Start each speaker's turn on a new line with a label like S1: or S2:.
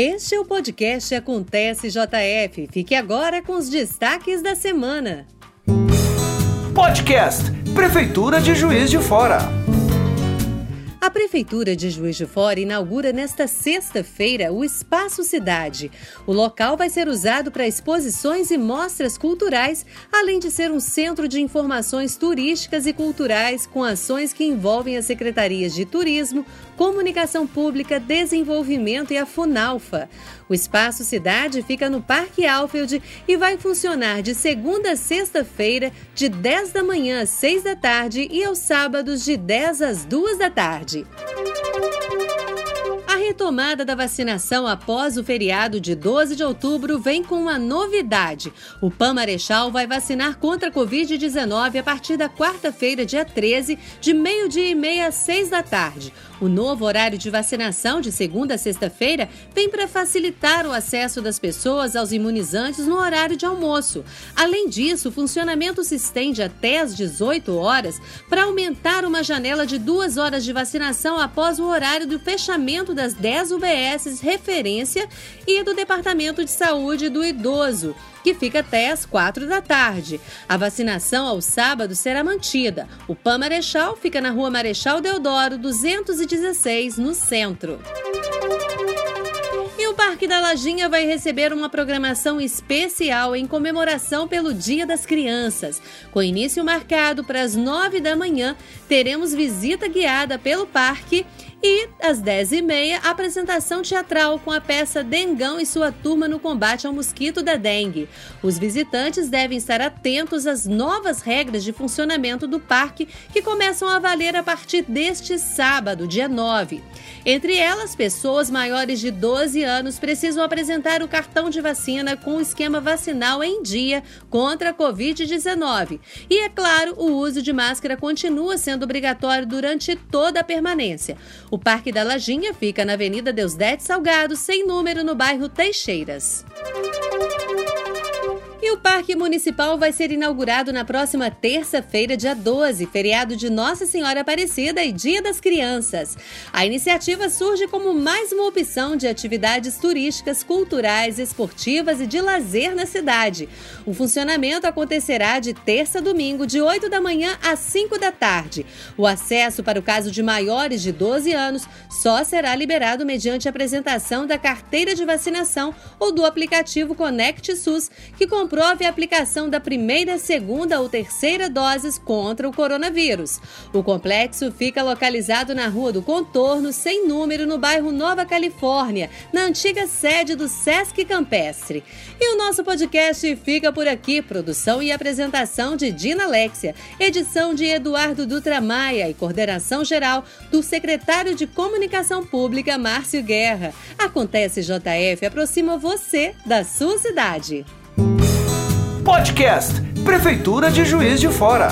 S1: Este é o podcast Acontece JF. Fique agora com os destaques da semana.
S2: Podcast Prefeitura de Juiz de Fora.
S1: A Prefeitura de Juiz de Fora inaugura nesta sexta-feira o Espaço Cidade. O local vai ser usado para exposições e mostras culturais, além de ser um centro de informações turísticas e culturais com ações que envolvem as secretarias de Turismo, Comunicação Pública, Desenvolvimento e a Funalfa. O Espaço Cidade fica no Parque Alfield e vai funcionar de segunda a sexta-feira, de 10 da manhã às 6 da tarde e aos sábados de 10 às 2 da tarde retomada da vacinação após o feriado de 12 de outubro vem com uma novidade. O PAN Marechal vai vacinar contra a Covid-19 a partir da quarta-feira, dia 13, de meio-dia e meia às 6 da tarde. O novo horário de vacinação, de segunda a sexta-feira, vem para facilitar o acesso das pessoas aos imunizantes no horário de almoço. Além disso, o funcionamento se estende até às 18 horas para aumentar uma janela de duas horas de vacinação após o horário do fechamento das 10 UBSs referência e do Departamento de Saúde do Idoso que fica até às quatro da tarde. A vacinação aos sábados será mantida. O PAN Marechal fica na rua Marechal Deodoro, 216, no centro. E Parque da Lajinha vai receber uma programação especial em comemoração pelo Dia das Crianças. Com início marcado para as nove da manhã, teremos visita guiada pelo parque e, às 10h30, apresentação teatral com a peça Dengão e sua turma no combate ao mosquito da dengue. Os visitantes devem estar atentos às novas regras de funcionamento do parque que começam a valer a partir deste sábado, dia 9. Entre elas, pessoas maiores de 12 anos precisam apresentar o cartão de vacina com o esquema vacinal em dia contra a Covid-19. E, é claro, o uso de máscara continua sendo obrigatório durante toda a permanência. O Parque da Lajinha fica na Avenida Deusdete Salgado, sem número, no bairro Teixeiras. O Parque Municipal vai ser inaugurado na próxima terça-feira, dia 12, feriado de Nossa Senhora Aparecida e Dia das Crianças. A iniciativa surge como mais uma opção de atividades turísticas, culturais, esportivas e de lazer na cidade. O funcionamento acontecerá de terça a domingo, de 8 da manhã às 5 da tarde. O acesso para o caso de maiores de 12 anos só será liberado mediante apresentação da carteira de vacinação ou do aplicativo Conect SUS, que comprove a aplicação da primeira, segunda ou terceira doses contra o coronavírus. O complexo fica localizado na Rua do Contorno, sem número, no bairro Nova Califórnia, na antiga sede do Sesc Campestre. E o nosso podcast fica por aqui. Produção e apresentação de Dina Alexia, edição de Eduardo Dutra Maia e coordenação geral do secretário de Comunicação Pública, Márcio Guerra. Acontece JF aproxima você da sua cidade.
S2: Podcast Prefeitura de Juiz de Fora.